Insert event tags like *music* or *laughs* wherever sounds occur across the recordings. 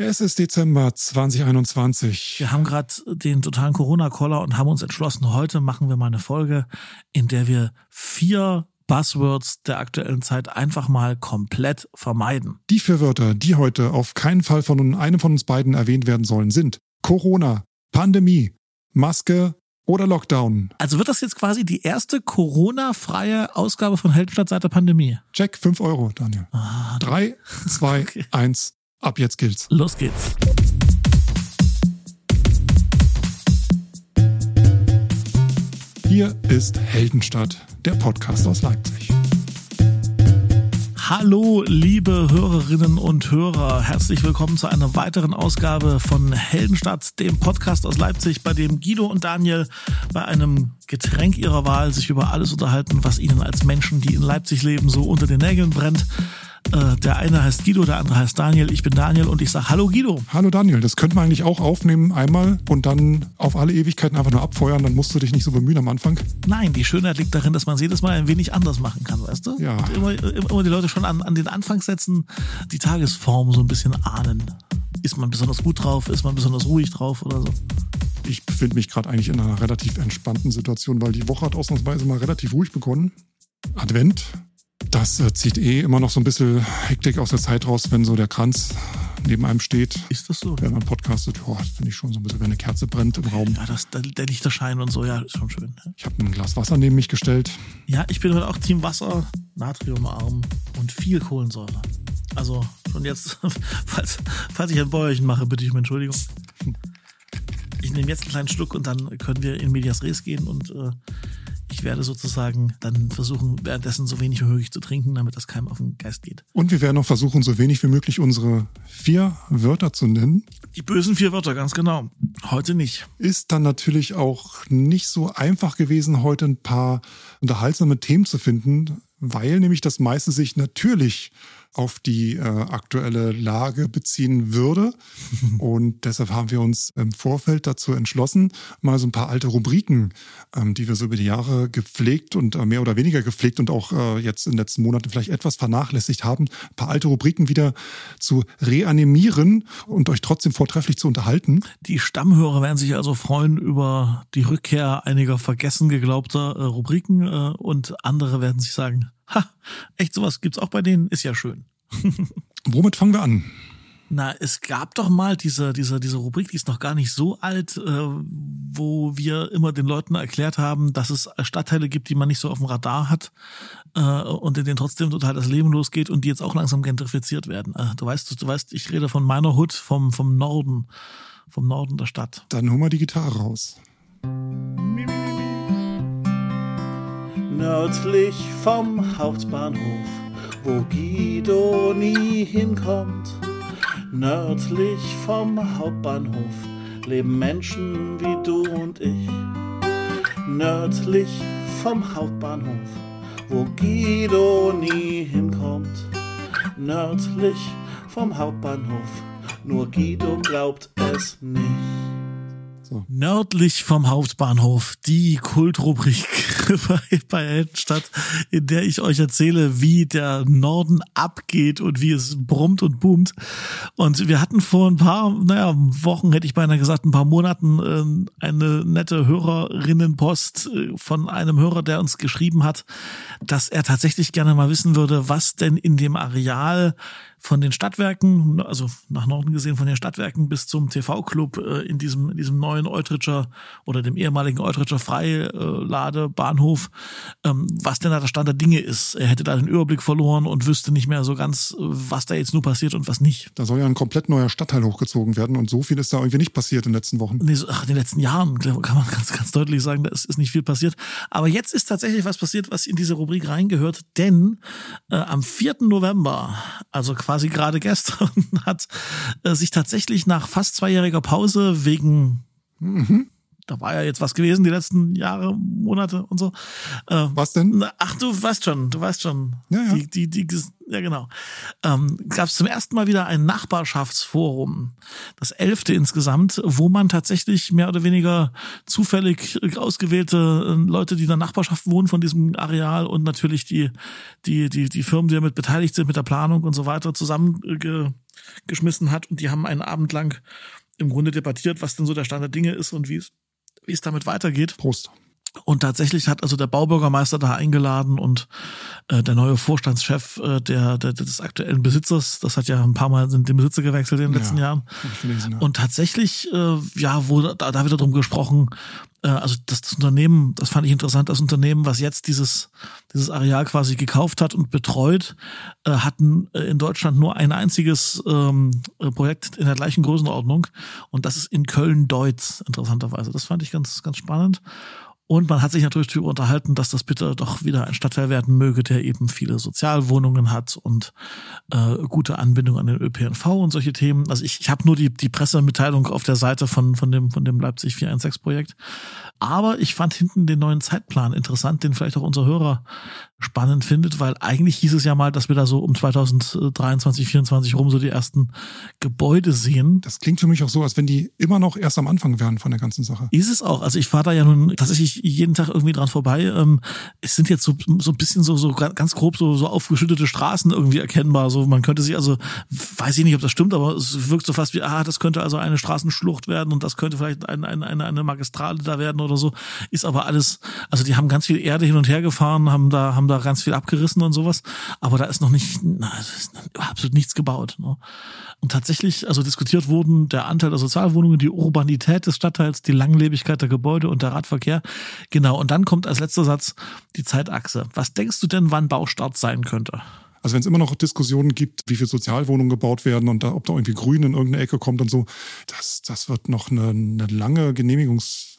Es ist Dezember 2021. Wir haben gerade den totalen Corona-Caller und haben uns entschlossen, heute machen wir mal eine Folge, in der wir vier Buzzwords der aktuellen Zeit einfach mal komplett vermeiden. Die vier Wörter, die heute auf keinen Fall von einem von uns beiden erwähnt werden sollen, sind Corona, Pandemie, Maske oder Lockdown. Also wird das jetzt quasi die erste Corona-freie Ausgabe von Heldenstadt seit der Pandemie? Check, 5 Euro, Daniel. Ah, Drei, *laughs* zwei, Okay. eins. Ab jetzt gilt's. Los geht's. Hier ist Heldenstadt, der Podcast aus Leipzig. Hallo, liebe Hörerinnen und Hörer. Herzlich willkommen zu einer weiteren Ausgabe von Heldenstadt, dem Podcast aus Leipzig, bei dem Guido und Daniel bei einem Getränk ihrer Wahl sich über alles unterhalten, was ihnen als Menschen, die in Leipzig leben, so unter den Nägeln brennt. Äh, Der eine heißt Guido, der andere heißt Daniel. Ich bin Daniel und ich sage Hallo Guido. Hallo Daniel, das könnte man eigentlich auch aufnehmen einmal und dann auf alle Ewigkeiten einfach nur abfeuern, dann musst du dich nicht so bemühen am Anfang. Nein, die Schönheit liegt darin, dass man es jedes Mal ein wenig anders machen kann, weißt du? Ja. Und Immer, immer, die Leute schon an, an den Anfangssätzen die Tagesform so ein bisschen ahnen. Ist man besonders gut drauf? Ist man besonders ruhig drauf oder so? Ich befinde mich gerade eigentlich in einer relativ entspannten Situation, weil die Woche hat ausnahmsweise mal relativ ruhig begonnen. Advent, das äh, zieht eh immer noch so ein bisschen Hektik aus der Zeit raus, wenn so der Kranz neben einem steht. Ist das so? Wenn man podcastet, oh, finde ich schon so ein bisschen, wenn eine Kerze brennt im Raum. Ja, das, der, der Lichterschein und so, ja, ist schon schön. ne? Ich habe ein Glas Wasser neben mich gestellt. Ja, ich bin heute auch Team Wasser, Natriumarm und viel Kohlensäure. Also schon jetzt, *laughs* falls, falls ich ein Bäuerchen mache, bitte ich um Entschuldigung. Ich nehme jetzt einen kleinen Schluck und dann können wir in Medias Res gehen und äh, ich werde sozusagen dann versuchen, währenddessen so wenig wie möglich zu trinken, damit das keinem auf den Geist geht. Und wir werden noch versuchen, so wenig wie möglich unsere vier Wörter zu nennen. Die bösen vier Wörter, ganz genau. Heute nicht. Ist dann natürlich auch nicht so einfach gewesen, heute ein paar unterhaltsame Themen zu finden, weil nämlich das meiste sich natürlich auf die äh, aktuelle Lage beziehen würde. *laughs* Und deshalb haben wir uns im Vorfeld dazu entschlossen, mal so ein paar alte Rubriken, ähm, die wir so über die Jahre gepflegt und äh, mehr oder weniger gepflegt und auch äh, jetzt in den letzten Monaten vielleicht etwas vernachlässigt haben, ein paar alte Rubriken wieder zu reanimieren und euch trotzdem vortrefflich zu unterhalten. Die Stammhörer werden sich also freuen über die Rückkehr einiger vergessen geglaubter äh, Rubriken äh, und andere werden sich sagen, ha, echt sowas gibt's auch bei denen, ist ja schön. *laughs* Womit fangen wir an? Na, es gab doch mal diese, diese, diese Rubrik, die ist noch gar nicht so alt, äh, wo wir immer den Leuten erklärt haben, dass es Stadtteile gibt, die man nicht so auf dem Radar hat äh, und in denen trotzdem total das Leben losgeht und die jetzt auch langsam gentrifiziert werden. Äh, du weißt, du weißt, ich rede von meiner Hood, vom, vom Norden, vom Norden der Stadt. Dann hol mal die Gitarre raus. Nördlich vom Hauptbahnhof, wo Guido nie hinkommt. Nördlich vom Hauptbahnhof leben Menschen wie du und ich. Nördlich vom Hauptbahnhof, wo Guido nie hinkommt. Nördlich vom Hauptbahnhof, nur Guido glaubt es nicht. Nördlich vom Hauptbahnhof, die Kultrubrik bei, bei Heldenstadt, in der ich euch erzähle, wie der Norden abgeht und wie es brummt und boomt. Und wir hatten vor ein paar, naja, Wochen, hätte ich beinahe gesagt, ein paar Monaten äh, eine nette Hörerinnenpost äh, von einem Hörer, der uns geschrieben hat, dass er tatsächlich gerne mal wissen würde, was denn in dem Areal von den Stadtwerken, also nach Norden gesehen von den Stadtwerken bis zum TV-Club äh, in diesem, in diesem neuen Eutritscher oder dem ehemaligen Eutritscher Freiladebahnhof, ähm, was denn da der Stand der Dinge ist. Er hätte da den Überblick verloren und wüsste nicht mehr so ganz, äh, was da jetzt nur passiert und was nicht. Da soll ja ein komplett neuer Stadtteil hochgezogen werden und so viel ist da irgendwie nicht passiert in den letzten Wochen. Nee, so, ach, in den letzten Jahren kann man *laughs* ganz, ganz deutlich sagen, da ist, ist nicht viel passiert. Aber jetzt ist tatsächlich was passiert, was in diese Rubrik reingehört, denn äh, am 4. November, also quasi gerade gestern, *laughs* hat äh, sich tatsächlich nach fast zweijähriger Pause wegen da war ja jetzt was gewesen die letzten Jahre, Monate und so. Äh, was denn? Ach, du weißt schon, du weißt schon. Ja, ja. Die, die, die, ja genau. Ähm, Gab es zum ersten Mal wieder ein Nachbarschaftsforum, das elfte insgesamt, wo man tatsächlich mehr oder weniger zufällig ausgewählte äh, Leute, die in der Nachbarschaft wohnen von diesem Areal und natürlich die, die, die, die Firmen, die damit beteiligt sind mit der Planung und so weiter, zusammengeschmissen hat und die haben einen Abend lang im Grunde debattiert, was denn so der Stand der Dinge ist und wie es wie es damit weitergeht. Prost. Und tatsächlich hat also der Baubürgermeister da eingeladen und äh, der neue Vorstandschef äh, der, der des aktuellen Besitzers, das hat ja ein paar Mal sind den Besitzer gewechselt in den letzten ja, Jahren. Gelesen, ja. Und tatsächlich, äh, ja, wurde da, da wieder drum gesprochen, äh, also das, das Unternehmen, das fand ich interessant, das Unternehmen, was jetzt dieses, dieses Areal quasi gekauft hat und betreut, äh, hatten äh, in Deutschland nur ein einziges ähm, äh, Projekt in der gleichen Größenordnung und das ist in Köln-Deutz, interessanterweise. Das fand ich ganz, ganz spannend. Und man hat sich natürlich darüber unterhalten, dass das bitte doch wieder ein Stadtteil werden möge, der eben viele Sozialwohnungen hat und äh, gute Anbindung an den ÖPNV und solche Themen. Also ich, ich habe nur die, die Pressemitteilung auf der Seite von, von, dem, von dem Leipzig 416-Projekt. Aber ich fand hinten den neuen Zeitplan interessant, den vielleicht auch unser Hörer spannend findet, weil eigentlich hieß es ja mal, dass wir da so um 2023, 2024 rum so die ersten Gebäude sehen. Das klingt für mich auch so, als wenn die immer noch erst am Anfang wären von der ganzen Sache. Ist es auch. Also ich fahre da ja nun tatsächlich jeden Tag irgendwie dran vorbei. Ähm, es sind jetzt so, so ein bisschen so, so ganz grob so, so aufgeschüttete Straßen irgendwie erkennbar. So, man könnte sich also, weiß ich nicht, ob das stimmt, aber es wirkt so fast wie, ah, das könnte also eine Straßenschlucht werden und das könnte vielleicht ein, ein, eine, eine Magistrale da werden oder so. Ist aber alles, also die haben ganz viel Erde hin und her gefahren, haben da, haben da ganz viel abgerissen und sowas, aber da ist noch nicht, na, ist absolut nichts gebaut. Ne? Und tatsächlich, also diskutiert wurden der Anteil der Sozialwohnungen, die Urbanität des Stadtteils, die Langlebigkeit der Gebäude und der Radverkehr. Genau, und dann kommt als letzter Satz die Zeitachse. Was denkst du denn, wann Baustart sein könnte? Also wenn es immer noch Diskussionen gibt, wie viele Sozialwohnungen gebaut werden und da, ob da irgendwie Grün in irgendeine Ecke kommt und so, das, das wird noch eine, eine lange Genehmigungs...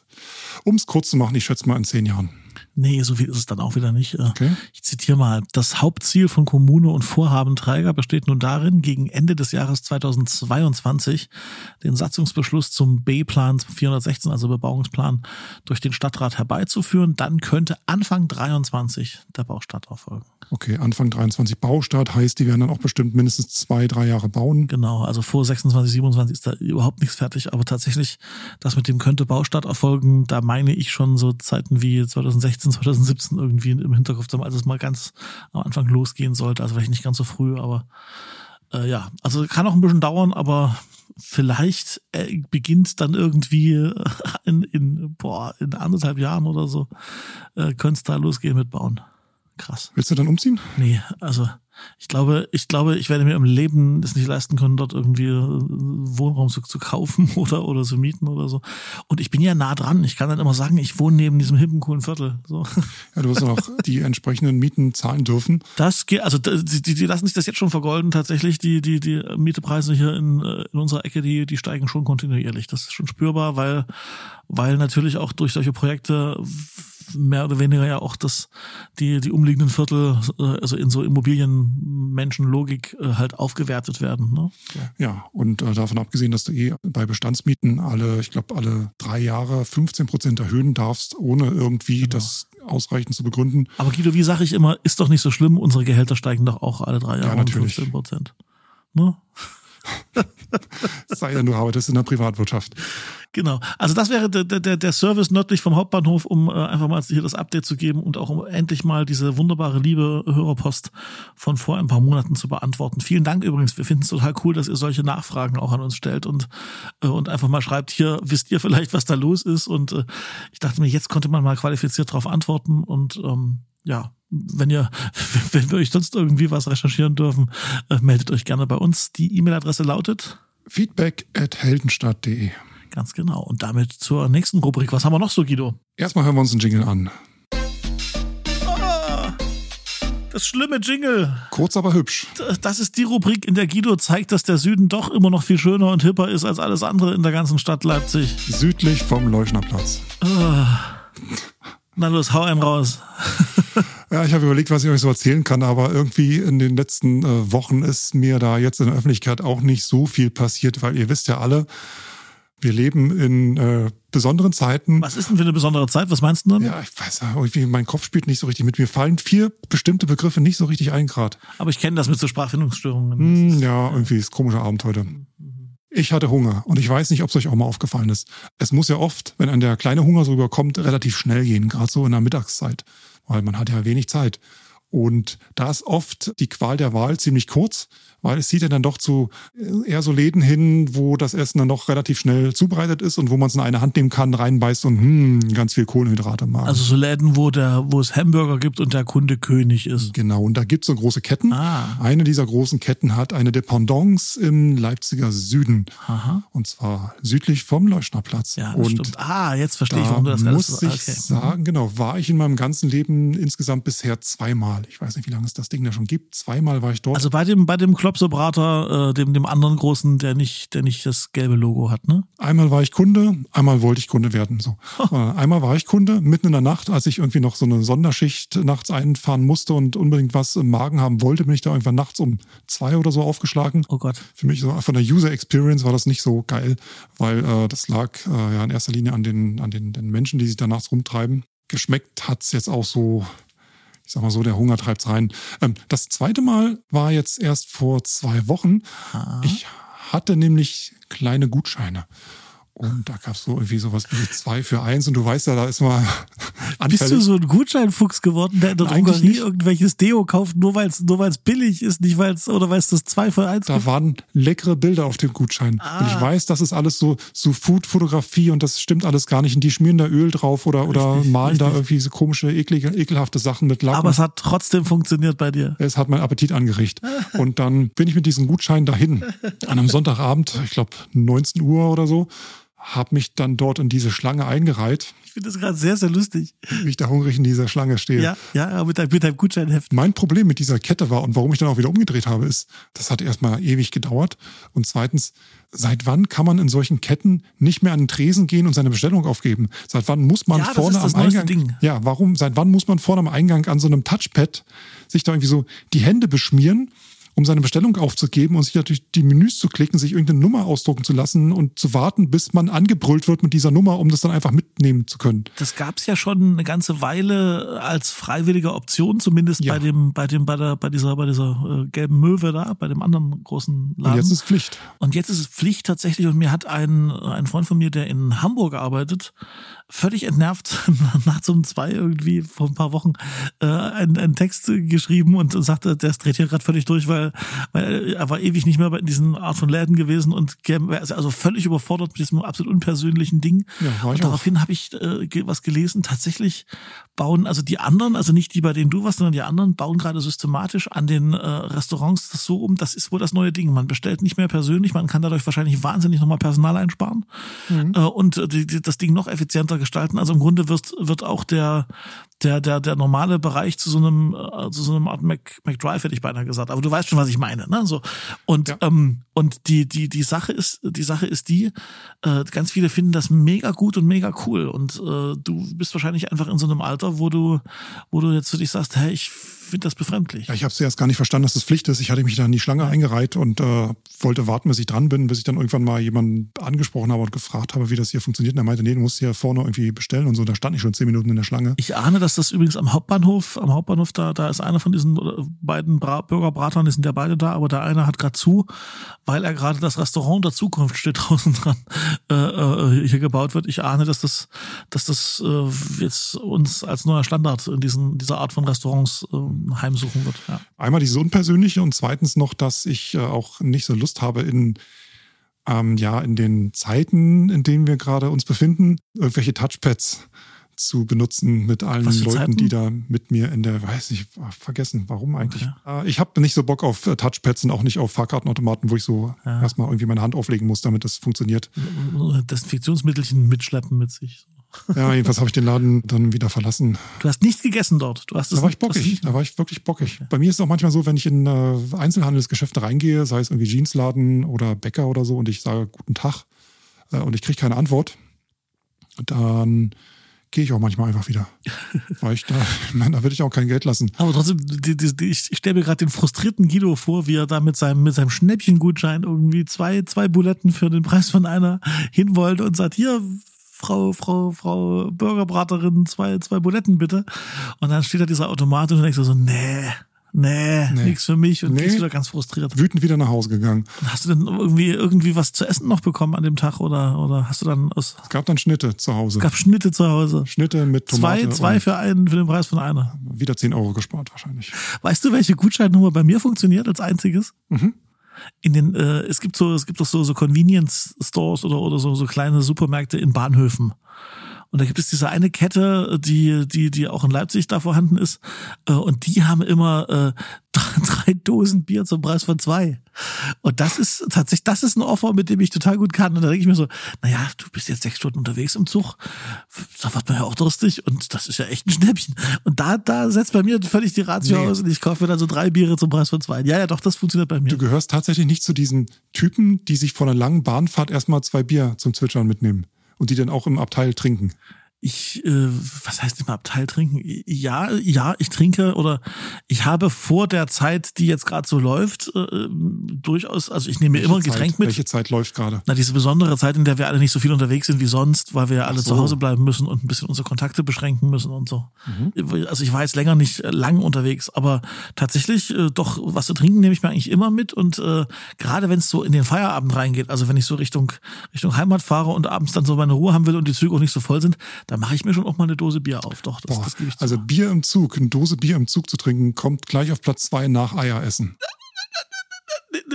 Um es kurz zu machen, ich schätze mal in zehn Jahren. Nee, so viel ist es dann auch wieder nicht. Äh, okay. Ich zitiere mal. Das Hauptziel von Kommune und Vorhabenträger besteht nun darin, gegen Ende des Jahres 2022 den Satzungsbeschluss zum B-Plan 416, also Bebauungsplan, durch den Stadtrat herbeizuführen. Dann könnte Anfang 23 der Baustart erfolgen. Okay, Anfang 23 Baustart heißt, die werden dann auch bestimmt mindestens zwei, drei Jahre bauen. Genau, also vor 26, 27 ist da überhaupt nichts fertig, aber tatsächlich, das mit dem könnte Baustart erfolgen, da meine ich schon so Zeiten wie 2016, 2017 irgendwie im Hinterkopf, als es mal ganz am Anfang losgehen sollte, also vielleicht nicht ganz so früh, aber äh, ja, also kann auch ein bisschen dauern, aber vielleicht äh, beginnt dann irgendwie in, in, boah, in anderthalb Jahren oder so, äh, könnte es da losgehen mit Bauen. Krass. Willst du dann umziehen? Nee, also ich glaube, ich glaube, ich werde mir im Leben es nicht leisten können, dort irgendwie äh, Wohnraum zu, zu, kaufen *laughs* oder oder zu mieten oder so. Und ich bin ja nah dran. Ich kann dann immer sagen, ich wohne neben diesem hippen coolen Viertel. So. Ja, du wirst auch die *laughs* entsprechenden Mieten zahlen dürfen. Das geht, also die, die, die lassen sich das jetzt schon vergolden. Tatsächlich die die die Mietepreise hier in, äh, in unserer Ecke, die die steigen schon kontinuierlich. Das ist schon spürbar, weil weil natürlich auch durch solche Projekte mehr oder weniger ja auch das, die, die umliegenden Viertel, äh, also in so Immobilienmenschenlogik äh, halt aufgewertet werden. Ne? Ja, und äh, davon abgesehen, dass du eh bei Bestandsmieten alle, ich glaube, alle drei Jahre 15 Prozent erhöhen darfst, ohne irgendwie genau. das ausreichend zu begründen. Aber Guido, wie sage ich immer, ist doch nicht so schlimm, unsere Gehälter steigen doch auch alle drei Jahre ja, natürlich. um 15 Prozent. Ne? *laughs* Sei denn, du arbeitest in der Privatwirtschaft. Genau. Also das wäre der, der, der Service nördlich vom Hauptbahnhof, um äh, einfach mal hier das Update zu geben und auch um endlich mal diese wunderbare liebe Hörerpost von vor ein paar Monaten zu beantworten. Vielen Dank übrigens. Wir finden es total cool, dass ihr solche Nachfragen auch an uns stellt und, äh, und einfach mal schreibt, hier wisst ihr vielleicht, was da los ist. Und äh, ich dachte mir, jetzt konnte man mal qualifiziert darauf antworten und ähm, ja, wenn ihr, *laughs* wenn wir euch sonst irgendwie was recherchieren dürfen, äh, meldet euch gerne bei uns. Die E-Mail-Adresse lautet feedback at heldenstadt.de. Ganz genau. Und damit zur nächsten Rubrik. Was haben wir noch so, Guido? Erstmal hören wir uns einen Jingle an. Ah, das schlimme Jingle. Kurz, aber hübsch. Das ist die Rubrik, in der Guido zeigt, dass der Süden doch immer noch viel schöner und hipper ist als alles andere in der ganzen Stadt Leipzig. Südlich vom Leuchnerplatz. Ah. Na los, hau einen raus. *laughs* ja, ich habe überlegt, was ich euch so erzählen kann, aber irgendwie in den letzten äh, Wochen ist mir da jetzt in der Öffentlichkeit auch nicht so viel passiert, weil ihr wisst ja alle, Wir leben in äh, besonderen Zeiten. Was ist denn für eine besondere Zeit? Was meinst du damit? Ja, ich weiß ja, irgendwie mein Kopf spielt nicht so richtig mit. Mir fallen vier bestimmte Begriffe nicht so richtig ein gerade. Aber ich kenne das mit so Sprachfindungsstörungen. Hm, ja, irgendwie ist komischer Abend heute. Ich hatte Hunger und ich weiß nicht, ob es euch auch mal aufgefallen ist. Es muss ja oft, wenn ein der kleine Hunger so überkommt, relativ schnell gehen, gerade so in der Mittagszeit, weil man hat ja wenig Zeit. Und da ist oft die Qual der Wahl ziemlich kurz weil es sieht ja dann doch zu äh, eher so Läden hin, wo das Essen dann doch relativ schnell zubereitet ist und wo man es in eine Hand nehmen kann, reinbeißt und hm, ganz viel Kohlenhydrate mag. Also so Läden, wo der, wo es Hamburger gibt und der Kunde König ist. Genau, und da gibt es so große Ketten. Ah. Eine dieser großen Ketten hat eine Dependance im Leipziger Süden. Aha. Und zwar südlich vom Leuschnerplatz. Ja, und stimmt. Ah, jetzt verstehe ich, warum du das muss alles ich okay. sagen, genau, war ich in meinem ganzen Leben insgesamt bisher zweimal. Ich weiß nicht, wie lange es das Ding da schon gibt. Zweimal war ich dort. Also bei dem, bei dem Klopsobrater äh, dem, dem anderen großen, der nicht, der nicht das gelbe Logo hat, ne? Einmal war ich Kunde, einmal wollte ich Kunde werden. So. Äh, einmal war ich Kunde, mitten in der Nacht, als ich irgendwie noch so eine Sonderschicht nachts einfahren musste und unbedingt was im Magen haben wollte, bin ich da irgendwann nachts um zwei oder so aufgeschlagen. Oh Gott. Für mich so von der User Experience war das nicht so geil, weil äh, das lag äh, ja in erster Linie an den, an den, den Menschen, die sich da nachts rumtreiben. Geschmeckt hat's jetzt auch so, ich sag mal so, der Hunger treibt's rein. Ähm, das zweite Mal war jetzt erst vor zwei Wochen. Ah. Ich hatte nämlich kleine Gutscheine. Und da gab's so irgendwie sowas wie zwei für eins und du weißt ja, da ist mal *laughs* Bist du anfällig. so ein Gutscheinfuchs geworden, der in der Drogerie nicht. irgendwelches Deo kauft, nur weil es nur weil's billig ist, nicht weil es oder weil es das 2 für 1 Da waren leckere Bilder auf dem Gutschein. Und Ah. ich weiß, das ist alles so, so Food-Fotografie und das stimmt alles gar nicht. Und die schmieren da Öl drauf oder, oder Richtig, malen da richtig. irgendwie so komische, eklige, ekelhafte Sachen mit Lack. Aber es hat trotzdem funktioniert bei dir. Es hat meinen Appetit angerichtet. *laughs* Und dann bin ich mit diesem Gutschein dahin. An einem Sonntagabend, ich glaube 19 Uhr oder so, habe mich dann dort in diese Schlange eingereiht, Ich finde das gerade sehr, sehr lustig. wie ich da hungrig in dieser Schlange stehe. Ja, ja, mit deinem, mit deinem Gutscheinheft. Mein Problem mit dieser Kette war und warum ich dann auch wieder umgedreht habe, ist, das hat erstmal ewig gedauert. Und zweitens, seit wann kann man in solchen Ketten nicht mehr an den Tresen gehen und seine Bestellung aufgeben? Seit wann muss man Ja, das vorne ist das am Eingang? Ding. Ja, warum? Seit wann muss man vorne am Eingang an so einem Touchpad sich da irgendwie so die Hände beschmieren? Um seine Bestellung aufzugeben und sich natürlich die Menüs zu klicken, sich irgendeine Nummer ausdrucken zu lassen und zu warten, bis man angebrüllt wird mit dieser Nummer, um das dann einfach mitnehmen zu können. Das gab's ja schon eine ganze Weile als freiwillige Option, zumindest Ja. bei dem, bei dem, bei der, bei dieser, bei dieser äh, gelben Möwe da, bei dem anderen großen Laden. Und jetzt ist Pflicht. Und jetzt ist es Pflicht tatsächlich. Und mir hat ein, ein Freund von mir, der in Hamburg arbeitet, völlig entnervt *laughs* nachts um zwei irgendwie vor ein paar Wochen äh, einen, einen Text geschrieben und sagte, der dreht hier gerade völlig durch, weil, weil er war ewig nicht mehr bei diesen Art von Läden gewesen und er ist also völlig überfordert mit diesem absolut unpersönlichen Ding. Ja, und daraufhin habe ich äh, was gelesen. Tatsächlich bauen also die anderen, also nicht die, bei denen du warst, sondern die anderen, bauen gerade systematisch an den äh, Restaurants das so um. Das ist wohl das neue Ding. Man bestellt nicht mehr persönlich, man kann dadurch wahrscheinlich wahnsinnig nochmal Personal einsparen Mhm. äh, und äh, die, die, das Ding noch effizienter gestalten. Also im Grunde wird, wird auch der, der, der, der normale Bereich zu so einem, äh, zu so einem Art Mac, McDrive, hätte ich beinahe gesagt. Aber du weißt schon, was ich meine. Ne? So. Und, Ja. ähm, und die, die, die Sache ist, die Sache ist die, äh, ganz viele finden das mega gut und mega cool. Und äh, du bist wahrscheinlich einfach in so einem Alter, wo du, wo du jetzt für dich sagst, hey, ich finde das befremdlich. Ja, ich habe zuerst gar nicht verstanden, dass das Pflicht ist. Ich hatte mich da in die Schlange eingereiht und äh, wollte warten, bis ich dran bin, bis ich dann irgendwann mal jemanden angesprochen habe und gefragt habe, wie das hier funktioniert. Und er meinte, nee, du musst hier vorne irgendwie bestellen und so. Da stand ich schon zehn Minuten in der Schlange. Ich ahne, dass das übrigens am Hauptbahnhof, am Hauptbahnhof, da, da ist einer von diesen äh, beiden Bra Bürgerbratern, die sind ja beide da, aber der eine hat gerade zu, weil er gerade das Restaurant der Zukunft steht *laughs* draußen dran, äh, äh, hier gebaut wird. Ich ahne, dass das, dass das äh, jetzt uns als neuer Standard in diesen, dieser Art von Restaurants äh, heimsuchen wird. Ja. Einmal dieses Unpersönliche und zweitens noch, dass ich äh, auch nicht so Lust habe in ähm, ja in den Zeiten, in denen wir gerade uns befinden, irgendwelche Touchpads zu benutzen mit allen Leuten, Zeiten? die da mit mir in der, weiß ich, vergessen, warum eigentlich. Äh, Ich habe nicht so Bock auf äh, Touchpads und auch nicht auf Fahrkartenautomaten, wo ich so Ja. erstmal irgendwie meine Hand auflegen muss, damit das funktioniert. Desinfektionsmittelchen mitschleppen mit sich. Ja, jedenfalls habe ich den Laden dann wieder verlassen. Du hast nichts gegessen dort. Du hast es Da war ich bockig. Da war ich wirklich bockig. Bei mir ist es auch manchmal so, wenn ich in äh, Einzelhandelsgeschäfte reingehe, sei es irgendwie Jeansladen oder Bäcker oder so, und ich sage guten Tag äh, und ich kriege keine Antwort, dann gehe ich auch manchmal einfach wieder. *laughs* Weil ich da, meine, da würde ich auch kein Geld lassen. Aber trotzdem, die, die, die, ich stelle mir gerade den frustrierten Guido vor, wie er da mit seinem, mit seinem Schnäppchengutschein irgendwie zwei, zwei Buletten für den Preis von einer hin wollte und sagt, hier, Frau, Frau, Frau Burgerbraterin, zwei, zwei Buletten bitte. Und dann steht da dieser Automat und du denkst so, nee, nee, Nee. nix für mich und Nee. bist wieder ganz frustriert. Wütend wieder nach Hause gegangen. Hast du denn irgendwie, irgendwie was zu essen noch bekommen an dem Tag oder, oder hast du dann aus, Es gab dann Schnitte zu Hause. es gab Schnitte zu Hause? Schnitte mit Tomate. Zwei, zwei für einen, für den Preis von einer. wieder 10 Euro gespart wahrscheinlich. Weißt du, welche Gutscheinnummer bei mir funktioniert als einziges? Mhm. In den, äh, es gibt so, es gibt doch so, so Convenience Stores oder, oder so, so kleine Supermärkte in Bahnhöfen. Und da gibt es diese eine Kette, die, die, die auch in Leipzig da vorhanden ist. Äh, und die haben immer äh, drei Dosen Bier zum Preis von zwei. Und das ist tatsächlich, das ist ein Offer, mit dem ich total gut kann. Und da denke ich mir so, naja, du bist jetzt sechs Stunden unterwegs im Zug. Da wird man ja auch durstig und das ist ja echt ein Schnäppchen. Und da, da setzt bei mir völlig die Ratio Nee. aus und ich kaufe mir dann so drei Biere zum Preis von zwei. Ja, ja, doch, das funktioniert bei mir. Du gehörst tatsächlich nicht zu diesen Typen, die sich vor einer langen Bahnfahrt erstmal zwei Bier zum Zwitschern mitnehmen und die dann auch im Abteil trinken. Ich, äh, was heißt immer Abteil trinken? Ja, ja, ich trinke oder ich habe vor der Zeit, die jetzt gerade so läuft, äh, durchaus, also ich nehme mir immer ein Getränk Zeit, mit. Welche Zeit läuft gerade? Na, diese besondere Zeit, in der wir alle nicht so viel unterwegs sind wie sonst, weil wir ja alle so. zu Hause bleiben müssen und ein bisschen unsere Kontakte beschränken müssen und so. Mhm. Also ich war jetzt länger nicht äh, lang unterwegs, aber tatsächlich äh, doch was zu trinken nehme ich mir eigentlich immer mit und äh, gerade wenn es so in den Feierabend reingeht, also wenn ich so Richtung Richtung Heimat fahre und abends dann so meine Ruhe haben will und die Züge auch nicht so voll sind, dann mache ich mir schon auch mal eine Dose Bier auf. Doch, das, Boah, das gebe ich zu. also Bier im Zug, eine Dose Bier im Zug zu trinken, kommt gleich auf Platz zwei nach Eier essen.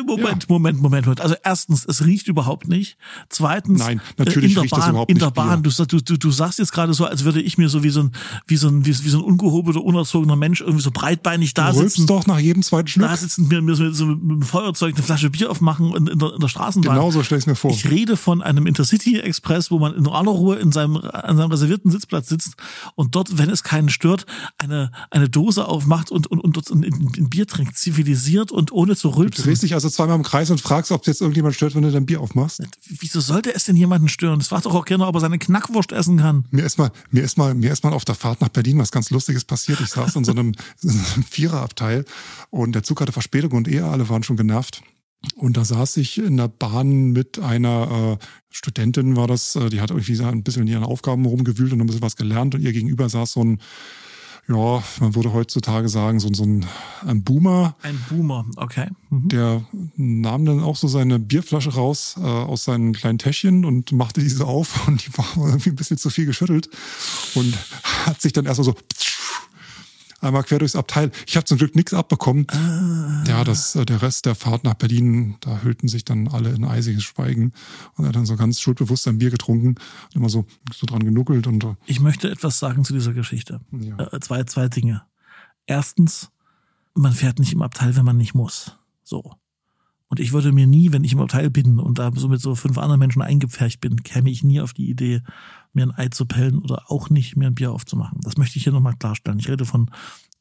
Moment, Moment, Moment, Moment. Also erstens, es riecht überhaupt nicht. Zweitens, Nein, äh, natürlich in der riecht Bahn, überhaupt in der nicht Bahn. Du, du, du, du sagst jetzt gerade so, als würde ich mir so wie so ein, wie so ein, wie, so ein ungehobelter, unerzogener Mensch irgendwie so breitbeinig da du sitzen. doch nach jedem zweiten Schluck. Da sitzen mir, mir so, mit dem Feuerzeug eine Flasche Bier aufmachen und in der, in der Straßenbahn. Genau so stell ich mir vor. Ich rede von einem Intercity Express, wo man in aller Ruhe in seinem, an seinem reservierten Sitzplatz sitzt und dort, wenn es keinen stört, eine, eine Dose aufmacht und, und, und dort ein, ein Bier trinkt, zivilisiert und ohne zu rülpsen. Dich also zweimal im Kreis und fragst, ob es jetzt irgendjemand stört, wenn du dein Bier aufmachst. Wieso sollte es denn jemanden stören? Das fragt doch auch keiner, ob er seine Knackwurst essen kann. Mir ist mal, mir ist mal, mir ist mal auf der Fahrt nach Berlin was ganz Lustiges passiert. Ich saß in so einem, *laughs* in so einem Viererabteil und der Zug hatte Verspätung und eh alle waren schon genervt. Und da saß ich in der Bahn mit einer äh, Studentin, war das, äh, die hat irgendwie so ein bisschen in ihren Aufgaben rumgewühlt und ein bisschen was gelernt und ihr gegenüber saß so ein, ja, man würde heutzutage sagen, so, so ein, ein Boomer, Ein Boomer, okay. Mhm. der nahm dann auch so seine Bierflasche raus äh, aus seinen kleinen Täschchen und machte diese auf *laughs* und die war irgendwie ein bisschen zu viel geschüttelt und hat sich dann erstmal so einmal quer durchs Abteil. Ich habe zum Glück nichts abbekommen. Ja, das, äh, der Rest der Fahrt nach Berlin, da hüllten sich dann alle in eisiges Schweigen und er hat dann so ganz schuldbewusst sein Bier getrunken und immer so, so dran genuckelt und äh, Ich möchte etwas sagen zu dieser Geschichte. ja. Äh, zwei, zwei Dinge. Erstens, man fährt nicht im Abteil, wenn man nicht muss. So. Und ich würde mir nie, wenn ich im Abteil bin und da so mit so fünf anderen Menschen eingepfercht bin, käme ich nie auf die Idee, mir ein Ei zu pellen oder auch nicht mir ein Bier aufzumachen. Das möchte ich hier nochmal klarstellen. Ich rede von,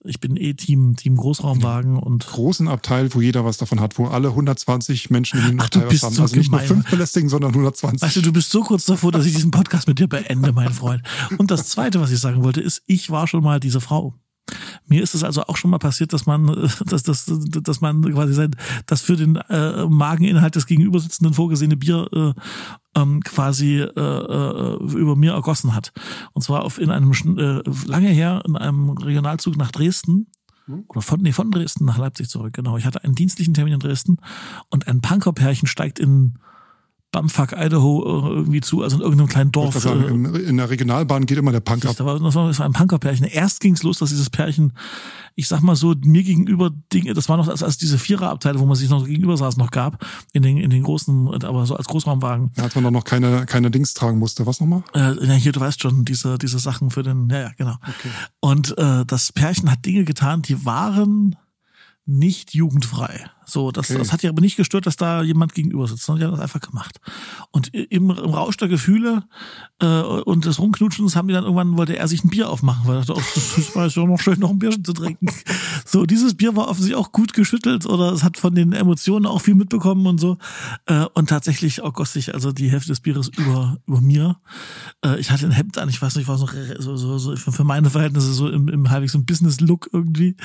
ich bin eh Team, Team Großraumwagen und großen Abteil, wo jeder was davon hat, wo alle 120 Menschen in dem Ach, Abteil was haben. so Also nicht nur gemein. fünf belästigen, sondern 120. Weißt du, bist so kurz davor, dass ich diesen Podcast mit dir beende, mein Freund. Und das Zweite, was ich sagen wollte, ist, ich war schon mal diese Frau. Mir ist es also auch schon mal passiert, dass man, *laughs* dass, dass, dass man quasi sein, das für den äh, Mageninhalt des Gegenübersitzenden vorgesehene Bier äh, ähm, quasi äh, äh, über mir ergossen hat. Und zwar auf in einem äh, lange her in einem Regionalzug nach Dresden oder von, nee, von Dresden nach Leipzig zurück, genau. Ich hatte einen dienstlichen Termin in Dresden und ein Punkerpärchen steigt in Bumfuck, Idaho äh, irgendwie zu, also in irgendeinem kleinen Dorf. sagen, äh, im- in der Regionalbahn geht immer der Punk ab. da war, das war ein Punkerpärchen. Erst ging's los, dass dieses Pärchen, ich sag mal so, mir gegenüber Dinge, das war noch als, als diese Viererabteile, wo man sich noch gegenüber saß, noch gab, in den, in den großen, aber so als Großraumwagen. Ja, als man doch noch keine, keine Dings tragen musste. Was nochmal? Äh, ja, hier, du weißt schon, diese, diese Sachen für den, ja, ja, genau. Und äh, das Pärchen hat Dinge getan, die waren nicht jugendfrei. So, das, Okay. das hat ja aber nicht gestört, dass da jemand gegenüber sitzt, sondern die haben das einfach gemacht. Und im, im Rausch der Gefühle äh, und des Rumknutschens haben die dann irgendwann, wollte er sich ein Bier aufmachen, weil er dachte, oh, *laughs* das war ja noch schön, noch ein Bierchen zu trinken. *laughs* So, dieses Bier war offensichtlich auch gut geschüttelt oder es hat von den Emotionen auch viel mitbekommen und so. Äh, und tatsächlich ergoss sich also die Hälfte des Bieres über, über mir. Äh, ich hatte ein Hemd an, ich weiß nicht, ich war so, so, so, so für für meine Verhältnisse so im, im halbwegs so ein Business-Look irgendwie.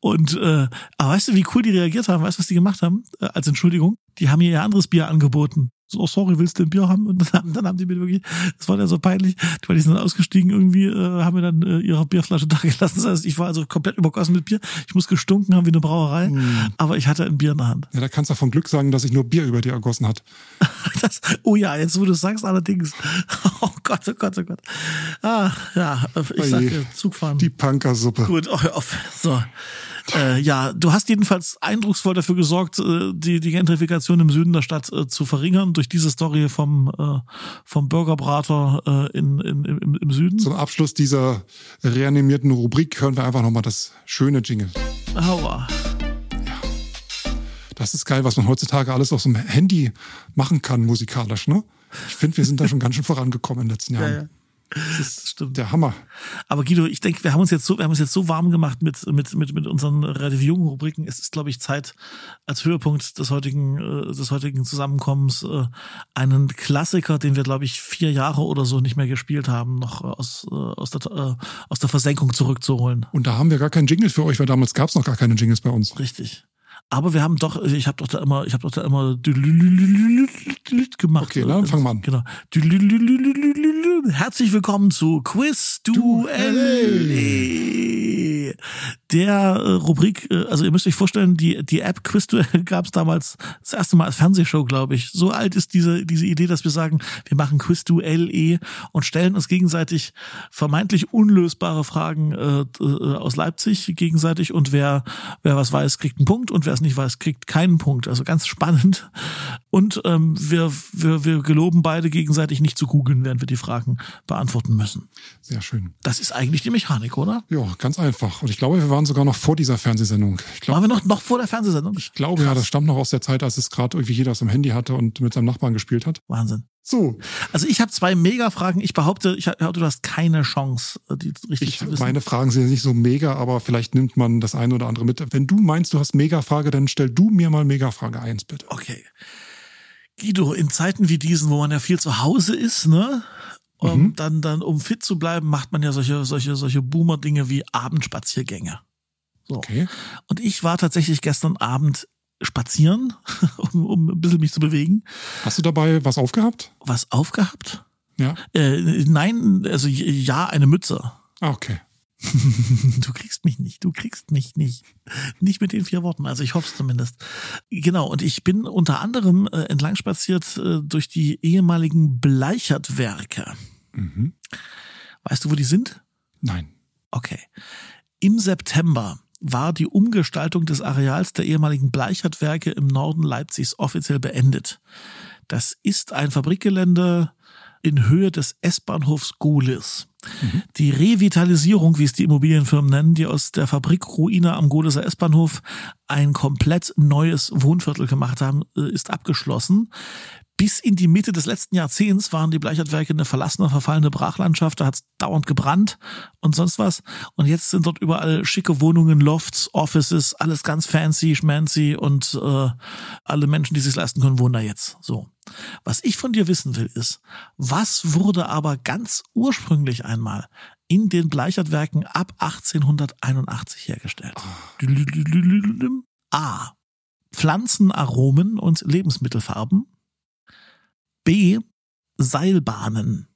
Und äh, aber weißt du, wie cool die reagiert haben? Weißt du, was die gemacht haben? Äh, als Entschuldigung? Die haben mir ihr anderes Bier angeboten. So, oh, sorry, willst du ein Bier haben? Und dann haben, dann haben die mir wirklich, das war ja so peinlich, weil die sind dann ausgestiegen irgendwie, äh, haben mir dann äh, ihre Bierflasche *laughs* da gelassen. Das heißt, ich war also komplett übergossen mit Bier. Ich muss gestunken haben wie eine Brauerei, aber ich hatte ein Bier in der Hand. Ja, da kannst du von Glück sagen, dass sich nur Bier über dir ergossen hat. *laughs* Das, oh ja, jetzt wo du es sagst, allerdings. *laughs* Oh Gott, oh Gott, oh Gott. Ah, ja, ich Oje. sag dir, Zugfahren. Die Punkersuppe. Gut, oh, auf. So. Äh, ja, du hast jedenfalls eindrucksvoll dafür gesorgt, äh, die, die Gentrifikation im Süden der Stadt äh, zu verringern durch diese Story vom, äh, vom Burgerbrater äh, in, in, im, im Süden. Zum Abschluss dieser reanimierten Rubrik hören wir einfach nochmal das schöne Jingle. Aua. Das ist geil, was man heutzutage alles auf so einem Handy machen kann, musikalisch, ne? Ich finde, wir sind da schon ganz schön vorangekommen in den letzten Jahren. Ja, ja. Das ist Stimmt. der Hammer. Aber Guido, ich denke, wir haben uns jetzt so, wir haben uns jetzt so warm gemacht mit, mit, mit, mit unseren relativ jungen Rubriken. Es ist, glaube ich, Zeit, als Höhepunkt des heutigen, äh, des heutigen Zusammenkommens, äh, einen Klassiker, den wir, glaube ich, vier Jahre oder so nicht mehr gespielt haben, noch äh, aus, aus, der, aus der Versenkung zurückzuholen. Und da haben wir gar keinen Jingle für euch, weil damals gab es noch gar keine Jingles bei uns. Richtig. Aber wir haben doch, ich habe doch da immer, ich habe doch da immer gemacht. Okay, dann fangen wir an. Genau. Herzlich willkommen zu Quiz Duell. Der äh, Rubrik, äh, also ihr müsst euch vorstellen, die, die App Quiz Duell *laughs* gab es damals das erste Mal als Fernsehshow, glaube ich. So alt ist diese, diese Idee, dass wir sagen, wir machen Quiz Duell eh und stellen uns gegenseitig vermeintlich unlösbare Fragen äh, äh, aus Leipzig gegenseitig und wer, wer was weiß, kriegt einen Punkt und wer es nicht weiß, kriegt keinen Punkt. Also ganz spannend. Und ähm, wir, wir, wir geloben beide gegenseitig nicht zu googeln, während wir die Fragen beantworten müssen. Sehr schön. Das ist eigentlich die Mechanik, oder? Ja, ganz einfach. Und ich glaube, wir waren sogar noch vor dieser Fernsehsendung. Ich glaube, Waren wir noch, noch vor der Fernsehsendung? ich glaube ja, das stammt noch aus der Zeit, als es gerade irgendwie jeder aus dem Handy hatte und mit seinem Nachbarn gespielt hat. Wahnsinn. So, Also ich habe zwei Mega-Fragen. Ich behaupte, ich behaupte, du hast keine Chance, die richtig ich, zu wissen. meine Fragen sind nicht so mega, aber vielleicht nimmt man das eine oder andere mit. Wenn du meinst, du hast Mega-Frage, dann stell du mir mal Mega-Frage 1, bitte. Okay. Guido, in Zeiten wie diesen, wo man ja viel zu Hause ist, ne? Um, Mhm. dann, dann, um fit zu bleiben, macht man ja solche, solche, solche Boomer-Dinge wie Abendspaziergänge. So. Okay. Und ich war tatsächlich gestern Abend spazieren, *laughs* um, um ein bisschen mich zu bewegen. Hast du dabei was aufgehabt? Was aufgehabt? Ja. Äh, nein, also ja, eine Mütze. Ah, okay. *laughs* Du kriegst mich nicht, du kriegst mich nicht. Nicht mit den vier Worten, also ich hoffe es zumindest. Genau, und ich bin unter anderem äh, entlang spaziert äh, durch die ehemaligen Bleichertwerke. Mhm. Weißt du, wo die sind? Nein. Okay. Im September war die Umgestaltung des Areals der ehemaligen Bleichertwerke im Norden Leipzigs offiziell beendet. Das ist ein Fabrikgelände in Höhe des S-Bahnhofs Gohlis. Die Revitalisierung, wie es die Immobilienfirmen nennen, die aus der Fabrikruine am Gohliser S-Bahnhof ein komplett neues Wohnviertel gemacht haben, äh, ist abgeschlossen. Bis in die Mitte des letzten Jahrzehnts waren die Bleichertwerke eine verlassene, verfallene Brachlandschaft. Da hat es dauernd gebrannt und sonst was. Und jetzt sind dort überall schicke Wohnungen, Lofts, Offices, alles ganz fancy, schmancy und äh, alle Menschen, die sich leisten können, wohnen da jetzt. So. Was ich von dir wissen will, ist, was wurde aber ganz ursprünglich einmal in den Bleichertwerken ab 1881 hergestellt? A. Pflanzenaromen und Lebensmittelfarben. B. Seilbahnen.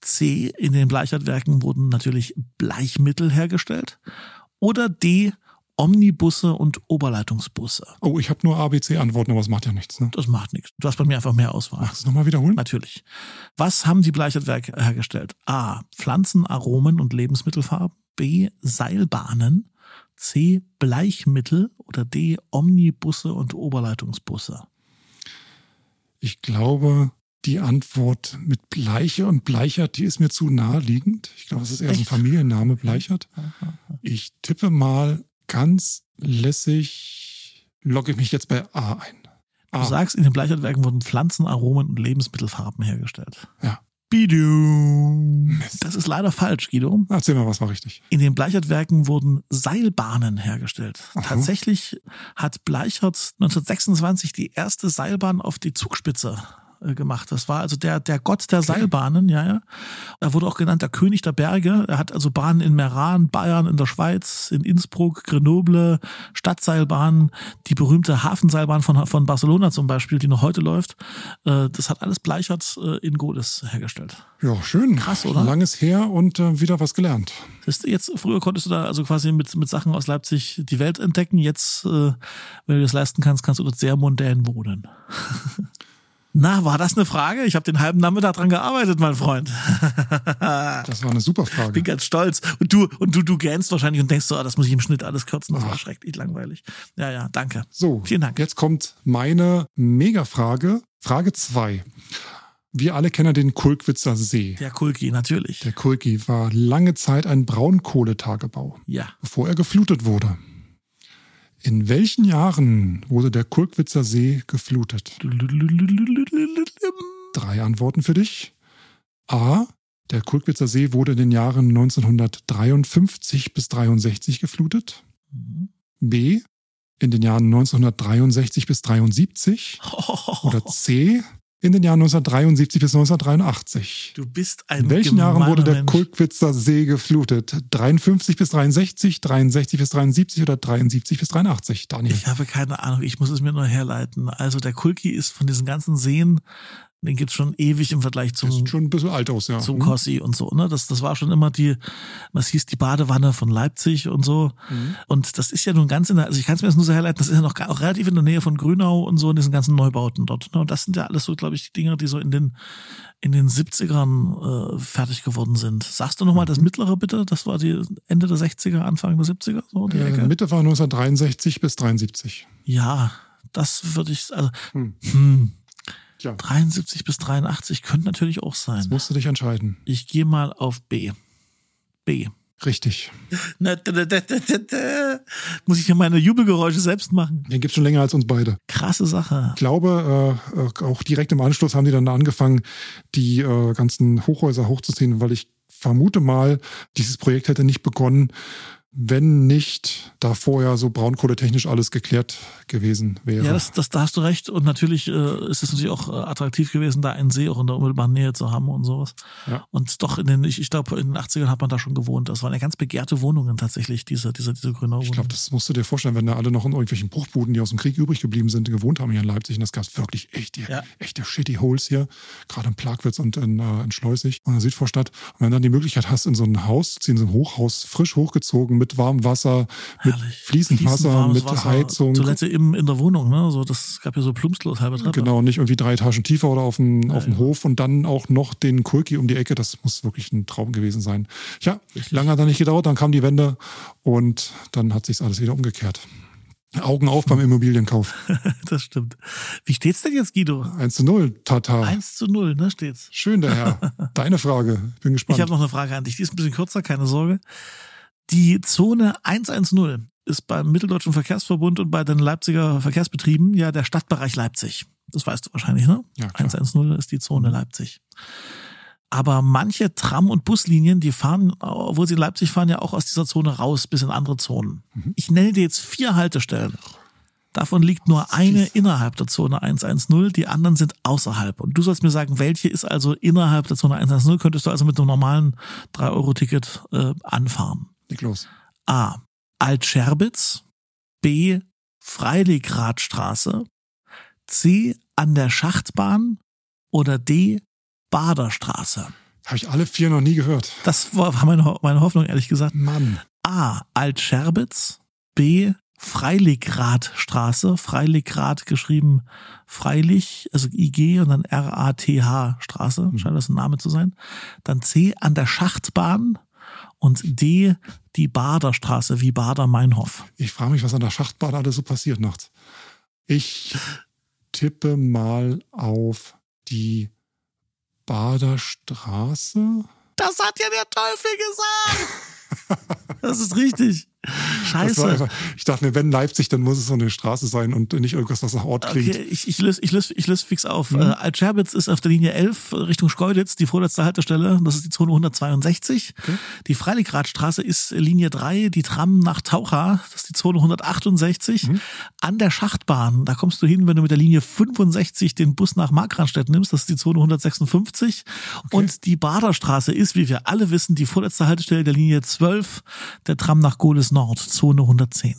C. In den Bleichertwerken wurden natürlich Bleichmittel hergestellt. Oder D. Omnibusse und Oberleitungsbusse. Oh, ich habe nur ABC-Antworten, aber das macht ja nichts. Ne? Das macht nichts. Du hast bei mir einfach mehr Auswahl. Magst du es nochmal wiederholen? Natürlich. Was haben die Bleichertwerke hergestellt? A. Pflanzenaromen und Lebensmittelfarben. B. Seilbahnen. C. Bleichmittel. Oder D. Omnibusse und Oberleitungsbusse. Ich glaube, die Antwort mit Bleiche und Bleichert, die ist mir zu naheliegend. Ich glaube, es ist eher so ein? Familienname, Bleichert. *laughs* Ich tippe mal ganz lässig logge ich mich jetzt bei A ein. Du A. sagst, in den Bleichardwerken wurden Pflanzen, Aromen und Lebensmittelfarben hergestellt. Ja. Bidu. Das ist leider falsch, Guido. Erzähl mal, was war richtig? In den Bleichardwerken wurden Seilbahnen hergestellt. Tatsächlich hat Bleichert 1926 die erste Seilbahn auf die Zugspitze gemacht. Das war also der, der Gott der Seilbahnen, ja, ja. Er wurde auch genannt der König der Berge. Er hat also Bahnen in Meran, Bayern, in der Schweiz, in Innsbruck, Grenoble, Stadtseilbahnen, die berühmte Hafenseilbahn von, von Barcelona zum Beispiel, die noch heute läuft. Äh, Das hat alles Bleichert äh, in Godes hergestellt. Ja, schön. Krass, oder? Langes her und äh, wieder was gelernt. Ist jetzt, früher konntest du da also quasi mit, mit Sachen aus Leipzig die Welt entdecken. Jetzt, äh, wenn du das leisten kannst, kannst du dort sehr mondän wohnen. *laughs* Na, war das eine Frage? Ich habe den halben Nachmittag dran gearbeitet, mein Freund. *laughs* Das war eine super Bin Frage. ganz stolz. Und du, und du, du gähnst wahrscheinlich und denkst so, ah, das muss ich im Schnitt alles kürzen. Das war schrecklich langweilig. Ja, ja, danke. So, Vielen Dank. jetzt kommt meine Mega-Frage. Frage zwei. Wir alle kennen den Kulkwitzer See. Der Kulki, natürlich. Der Kulki war lange Zeit ein Braunkohletagebau, Ja. bevor er geflutet wurde. In welchen Jahren wurde der Kulkwitzer See geflutet? Drei Antworten für dich. A. Der Kulkwitzer See wurde in den Jahren 1953 bis 63 geflutet. B. In den Jahren 1963 bis 73. *laughs* Oder C. In den Jahren 1973 bis 1983. Du bist ein In welchen Jahren wurde der. Kulkwitzer See geflutet? 53 bis 63, 63 bis 73 oder 73 bis 83? Daniel. Ich habe keine Ahnung, ich muss es mir nur herleiten. Also der Kulki ist von diesen ganzen Seen, den gibt's schon ewig im Vergleich Das zum, sieht schon ein bisschen alt aus, ja. zum Hm. Kossi und so. Ne? Das, das war schon immer die, was hieß die Badewanne von Leipzig und so. Mhm. Und das ist ja nun ganz in der, also ich kann es mir jetzt nur so herleiten, das ist ja noch auch relativ in der Nähe von Grünau und so in diesen ganzen Neubauten dort. Ne? Und das sind ja alles so, glaube ich, die Dinge, die so in den, in den 70ern äh, fertig geworden sind. Sagst du nochmal Mhm. das mittlere bitte? Das war die Ende der 60er, Anfang der 70er, so die Äh, Ecke? Mitte war 1963 bis 73. Ja, das würde ich, also, Hm. hm, Tja, 73 bis 83 könnte natürlich auch jetzt sein. musst du dich entscheiden. Ich gehe mal auf B. B. Richtig. Muss ich hier meine Jubelgeräusche selbst machen? Den gibt's schon länger als uns beide. Krasse Sache. Ich glaube, äh, äh, auch direkt im Anschluss haben die dann angefangen, die äh, ganzen Hochhäuser hochzuziehen, weil ich vermute mal, dieses Projekt hätte nicht begonnen, wenn nicht da vorher so braunkohletechnisch alles geklärt gewesen wäre. Ja, das, das, da hast du recht. Und natürlich äh, ist es natürlich auch äh, attraktiv gewesen, da einen See auch in der unmittelbaren Nähe zu haben und sowas. Ja. Und doch in den, ich, ich glaube, in den 80ern hat man da schon gewohnt. Das waren ja ganz begehrte Wohnungen tatsächlich, diese, diese, diese Grünau Ich glaube, das musst du dir vorstellen, wenn da alle noch in irgendwelchen Bruchbuden, die aus dem Krieg übrig geblieben sind, gewohnt haben hier in Leipzig. Und das gab wirklich echt, Ja. echte Shitty Holes hier, gerade in Plagwitz und in, äh, in Schleusig und in der Südvorstadt. Und wenn du dann die Möglichkeit hast, in so ein Haus zu ziehen, so ein Hochhaus, frisch hochgezogen, mit warmem Wasser, mit fließendem Wasser, mit Wasser, Heizung. Toilette im, in der Wohnung, ne? So, das gab ja so Plumpsklos, halbe Treppe. Genau, nicht irgendwie drei Etagen tiefer oder auf dem, auf dem. Hof und dann auch noch den Kulki um die Ecke. Das muss wirklich ein Traum gewesen sein. Ja, lange hat er nicht gedauert, dann kam die Wende und dann hat sich alles wieder umgekehrt. Augen auf beim Immobilienkauf. *laughs* Das stimmt. Wie steht's denn jetzt, Guido? 1 zu 0, Tata. 1 zu 0, ne, steht's. Schön, der Herr. *laughs* Deine Frage. Bin gespannt. Ich habe noch eine Frage an dich. Die ist ein bisschen kürzer, keine Sorge. Die Zone 110 ist beim Mitteldeutschen Verkehrsverbund und bei den Leipziger Verkehrsbetrieben ja der Stadtbereich Leipzig. Das weißt du wahrscheinlich, ne? Ja, klar. 110 ist die Zone Leipzig. Aber manche Tram- und Buslinien, die fahren, obwohl sie in Leipzig fahren, ja auch aus dieser Zone raus bis in andere Zonen. Mhm. Ich nenne dir jetzt vier Haltestellen. Davon liegt nur eine innerhalb der Zone 110, die anderen sind außerhalb. Und du sollst mir sagen, welche ist also innerhalb der Zone 110, könntest du also mit einem normalen 3-Euro-Ticket äh, anfahren. Leg los. A. Altscherbitz. B. Freiligradstraße. C. An der Schachtbahn. Oder D. Baderstraße. Habe ich alle vier noch nie gehört. Das war meine, Ho- meine Hoffnung, ehrlich gesagt. Mann. A. Altscherbitz. B. Freiligradstraße. Freiligrad geschrieben Freilich, also IG und dann R-A-T-H Straße, scheint das ein Name zu sein. Dann C. An der Schachtbahn. Und D. Die Baderstraße, wie Bader-Meinhof. Ich frage mich, was an der Schachtbahn alles so passiert nachts. Ich tippe mal auf die Baderstraße. Das hat ja der Teufel gesagt. Das ist richtig. Scheiße. einfach, ich dachte mir, wenn Leipzig, dann muss es so eine Straße sein und nicht irgendwas, was nach Ort klingt. Okay, ich, ich, löse, ich, löse, ich löse fix auf. Mhm. Äh, Altscherbitz ist auf der Linie 11 Richtung Schkeuditz, die vorletzte Haltestelle. Das ist die Zone 162. Die Freiligradstraße ist Linie 3, die Tram nach Taucha, das ist die Zone 168. Mhm. An der Schachtbahn, da kommst du hin, wenn du mit der Linie 65 den Bus nach Markranstädt nimmst, das ist die Zone 156. Und die Baderstraße ist, wie wir alle wissen, die vorletzte Haltestelle der Linie 12, der Tram nach Gohlis Nord, Zone 110.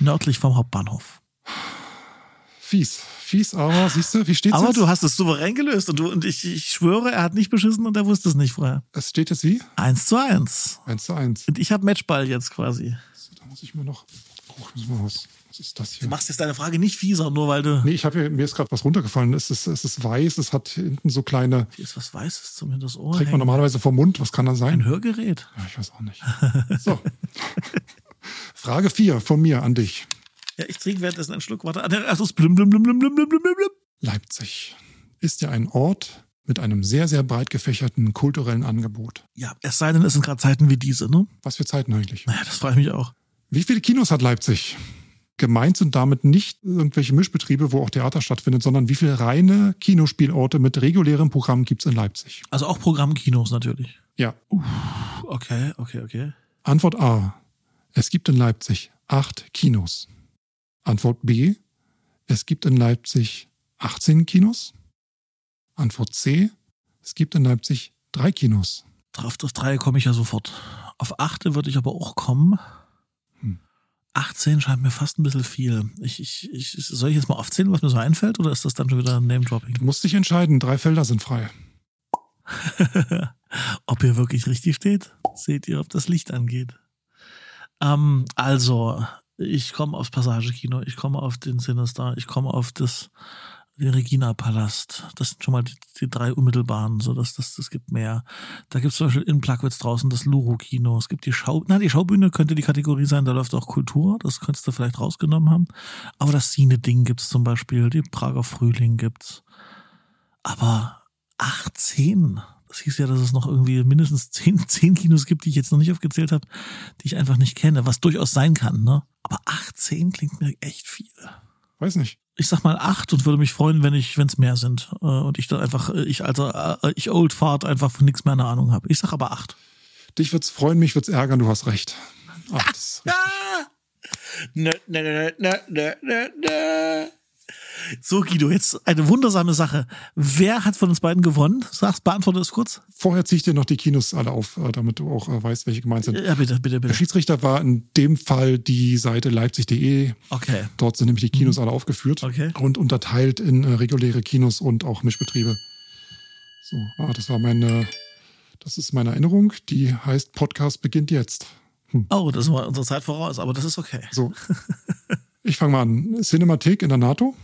Nördlich vom Hauptbahnhof. Fies, fies, aber siehst du, wie steht's Aber jetzt? du hast es souverän gelöst und du und ich, ich schwöre, er hat nicht beschissen und er wusste es nicht vorher. es steht jetzt wie? Eins zu eins. 1 zu 1. Und ich habe Matchball jetzt quasi. So, da muss ich mir noch. Oh, ich muss mal was. Was ist das Du hier? machst jetzt deine Frage nicht fieser, nur weil du. Nee, ich habe mir ist gerade was runtergefallen. Es ist, es ist weiß, es hat hinten so kleine, Hier ist was Weißes zum hinters Ohr. trägt man normalerweise vom Mund. Was kann das Ein sein? Hörgerät. Ja, ich weiß auch nicht. So. *laughs* Frage 4 von mir an dich. Ja, ich trinke währenddessen einen Schluck Wasser. Ach, das ist blum, blum, blum, blum, blum, blum, blum, blum. Leipzig ist ja ein Ort mit einem sehr, sehr breit gefächerten kulturellen Angebot. Ja, es sei denn, es sind gerade Zeiten wie diese, ne? Was für Zeiten eigentlich? Naja, das frage ich mich auch. Wie viele Kinos hat Leipzig? Gemeint sind damit nicht irgendwelche Mischbetriebe, wo auch Theater stattfindet, sondern wie viele reine Kinospielorte mit regulärem Programm gibt's in Leipzig? Also auch Programmkinos natürlich. Ja. Okay, okay, okay. Antwort A. Es gibt in Leipzig acht Kinos. Antwort B. Es gibt in Leipzig 18 Kinos. Antwort C. Es gibt in Leipzig drei Kinos. Auf das Dreie komme ich ja sofort. Auf Achte würde ich aber auch kommen. Hm. 18 scheint mir fast ein bisschen viel. Ich, ich, ich, soll ich jetzt mal aufzählen, was mir so einfällt, oder ist das dann schon wieder ein Name-Dropping? Du musst dich entscheiden. Drei Felder sind frei. *laughs* ob ihr wirklich richtig steht? Seht ihr, ob das Licht angeht? Ähm, also, ich komme aufs Passagekino, ich komme auf den Sinister, ich komme auf das den Regina-Palast. Das sind schon mal die, die drei unmittelbaren, so dass das, das gibt mehr. Da gibt es zum Beispiel in Plagwitz draußen das Luro-Kino. Es gibt die Schau, na, die Schaubühne könnte die Kategorie sein, da läuft auch Kultur, das könntest du vielleicht rausgenommen haben. Aber das Cine-Ding gibt's zum Beispiel, die Prager Frühling gibt's. Aber 18, das hieß ja, dass es noch irgendwie mindestens 10, 10 *laughs* Kinos gibt, die ich jetzt noch nicht aufgezählt habe, die ich einfach nicht kenne, was durchaus sein kann, ne? Aber 18 klingt mir echt viel Weiß nicht. Ich sag mal acht und würde mich freuen, wenn ich, wenn es mehr sind äh, und ich dann einfach, äh, ich alter, äh, ich Old Fart einfach von nichts mehr eine Ahnung habe. Ich sag aber acht. Dich wird's freuen, mich wird's ärgern, du hast recht. Ach, das ist richtig. *laughs* Nö, nö, nö, nö, nö, nö, nö. So, Guido, jetzt eine wundersame Sache. Wer hat von uns beiden gewonnen? Sag's, beantworte es kurz. Vorher ziehe ich dir noch die Kinos alle auf, äh, damit du auch äh, weißt, welche gemeint sind. Ja, bitte, bitte, Der bitte. Schiedsrichter war in dem Fall die Seite leipzig.de. Okay. Dort sind nämlich die Kinos alle aufgeführt Mhm. Okay. und unterteilt in äh, reguläre Kinos und auch Mischbetriebe. So, ah, das war meine, das ist meine Erinnerung. Die heißt Podcast beginnt jetzt. Oh, das war unsere Zeit voraus, aber das ist okay. So, *laughs* ich fange mal an. Cinemathek in der NATO,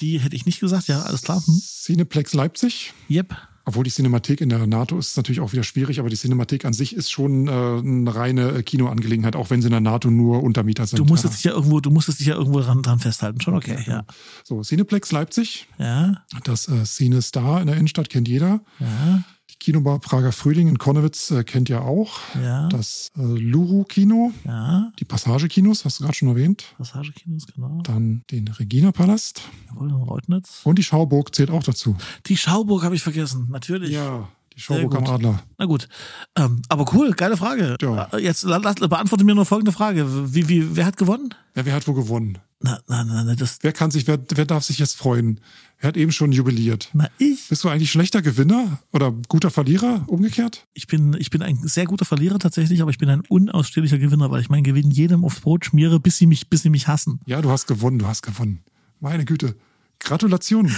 Die hätte ich nicht gesagt, ja, alles klar. Hm? Cineplex Leipzig. Yep. Obwohl die Cinemathek in der NATO ist natürlich auch wieder schwierig, aber die Cinemathek an sich ist schon äh, eine reine äh, Kinoangelegenheit, auch wenn sie in der NATO nur Untermieter sind. Du musstest ja. dich ja irgendwo, du musstest dich ja irgendwo dran, dran festhalten. Schon okay, ja. So, Cineplex Leipzig, Ja, das äh, Cine Star in der Innenstadt kennt jeder. ja, Die Kinobar Prager Frühling in Konnewitz äh, kennt ihr auch. ja, Das äh, Luru-Kino, ja. die Passage-Kinos, hast du gerade schon erwähnt. Passagekinos, genau. Dann den Regina-Palast Jawohl, in Reutnitz. und die Schauburg zählt auch dazu. Die Schauburg habe ich vergessen, natürlich. Ja, die Schauburg am. Adler. Na gut. Ähm, aber cool, geile Frage. Ja. Äh, Jetzt beantworte mir nur folgende Frage. Wie, wie, wer hat gewonnen? Ja, wer hat wo gewonnen? Na, na, na, na, das, Wer kann sich, wer, wer darf sich jetzt freuen? Wer hat eben schon jubiliert? na, ich. Bist du eigentlich schlechter Gewinner oder guter Verlierer? Umgekehrt? Ich bin, ich bin ein sehr guter Verlierer tatsächlich, aber ich bin ein unausstehlicher Gewinner, weil ich meinen Gewinn jedem aufs Brot schmiere, bis sie mich, bis sie mich hassen. Ja, du hast gewonnen, du hast gewonnen. Meine Güte. Gratulation.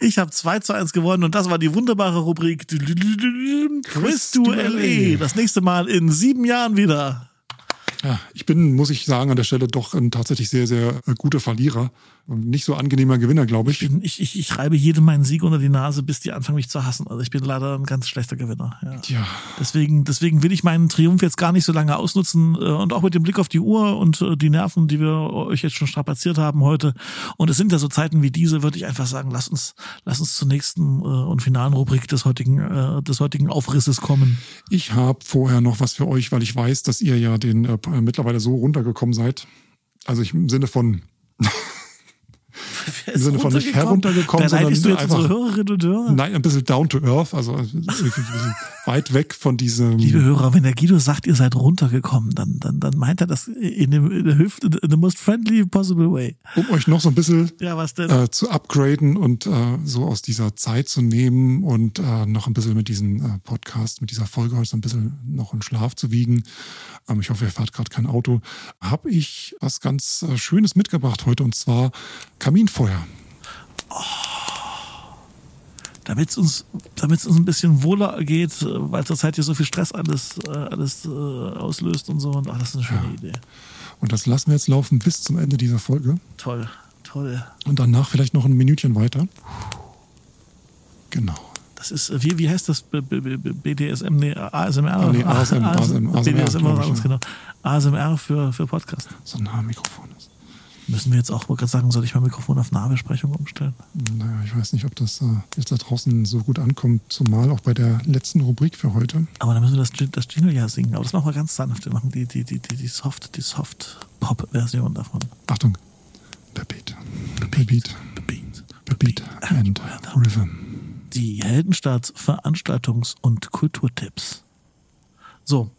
Ich habe 2 zu 1 gewonnen und das war die wunderbare Rubrik Quiz to LE. Das nächste Mal in sieben Jahren wieder. Ja, ich bin, muss ich sagen, an der Stelle doch ein tatsächlich sehr, sehr äh, guter Verlierer. Und nicht so angenehmer Gewinner, glaube ich. Ich, bin, ich, ich, ich reibe jedem meinen Sieg unter die Nase, bis die anfangen, mich zu hassen. Also ich bin leider ein ganz schlechter Gewinner. Ja. Tja, Deswegen, deswegen will ich meinen Triumph jetzt gar nicht so lange ausnutzen äh, und auch mit dem Blick auf die Uhr und äh, die Nerven, die wir euch jetzt schon strapaziert haben heute. Und es sind ja so Zeiten wie diese, würde ich einfach sagen, lass uns, lass uns zur nächsten äh, und finalen Rubrik des heutigen, des heutigen Aufrisses kommen. ich habe vorher noch was für euch, weil ich weiß, dass ihr ja den äh, mittlerweile so runtergekommen seid. Also ich im Sinne von im Sinne von nicht heruntergekommen, sondern du jetzt einfach, Hörerinnen und Hörer? nein, ein bisschen down to earth, also wirklich ein bisschen weit weg von diesem. Liebe Hörer, wenn der Guido sagt, ihr seid runtergekommen, dann, dann, dann meint er das in, dem, in der Hüfte, in the most friendly possible way. um euch noch so ein bisschen Ja, äh, zu upgraden und äh, so aus dieser Zeit zu nehmen und äh, noch ein bisschen mit diesem äh, Podcast, mit dieser Folge heute so ein bisschen noch in Schlaf zu wiegen. Ich hoffe, ihr fahrt gerade kein Auto. Habe ich was ganz äh, Schönes mitgebracht heute und zwar Kaminfeuer. damit es uns, damit es uns ein bisschen wohler geht, äh, weil zurzeit hier so viel Stress alles, äh, alles auslöst und so. Und ach, das ist eine schöne Idee. Und das lassen wir jetzt laufen bis zum Ende dieser Folge. Toll, toll. Und danach vielleicht noch ein Minütchen weiter. Genau. Das ist, wie, wie heißt das? BDSM, nee, ASMR? Ah, nee, ASM, ASM, BDSM, glaub ich, genau. ASMR für, für Podcast. So nah am Mikrofon ist. Müssen wir jetzt auch, gerade sagen, soll ich mein Mikrofon auf Nahbesprechung umstellen? Naja, ich weiß nicht, ob das äh, jetzt da draußen so gut ankommt, zumal auch bei der letzten Rubrik für heute. Aber dann müssen wir das, das Jingle ja singen. Aber das machen wir ganz sanft. Wir machen die, die, die, die, die Soft, die Soft-Pop-Version davon. Achtung. Per Beat. Per Beat. Beat. Per Beat and Rhythm. Die Heldenstadt Veranstaltungs- und Kulturtipps. So,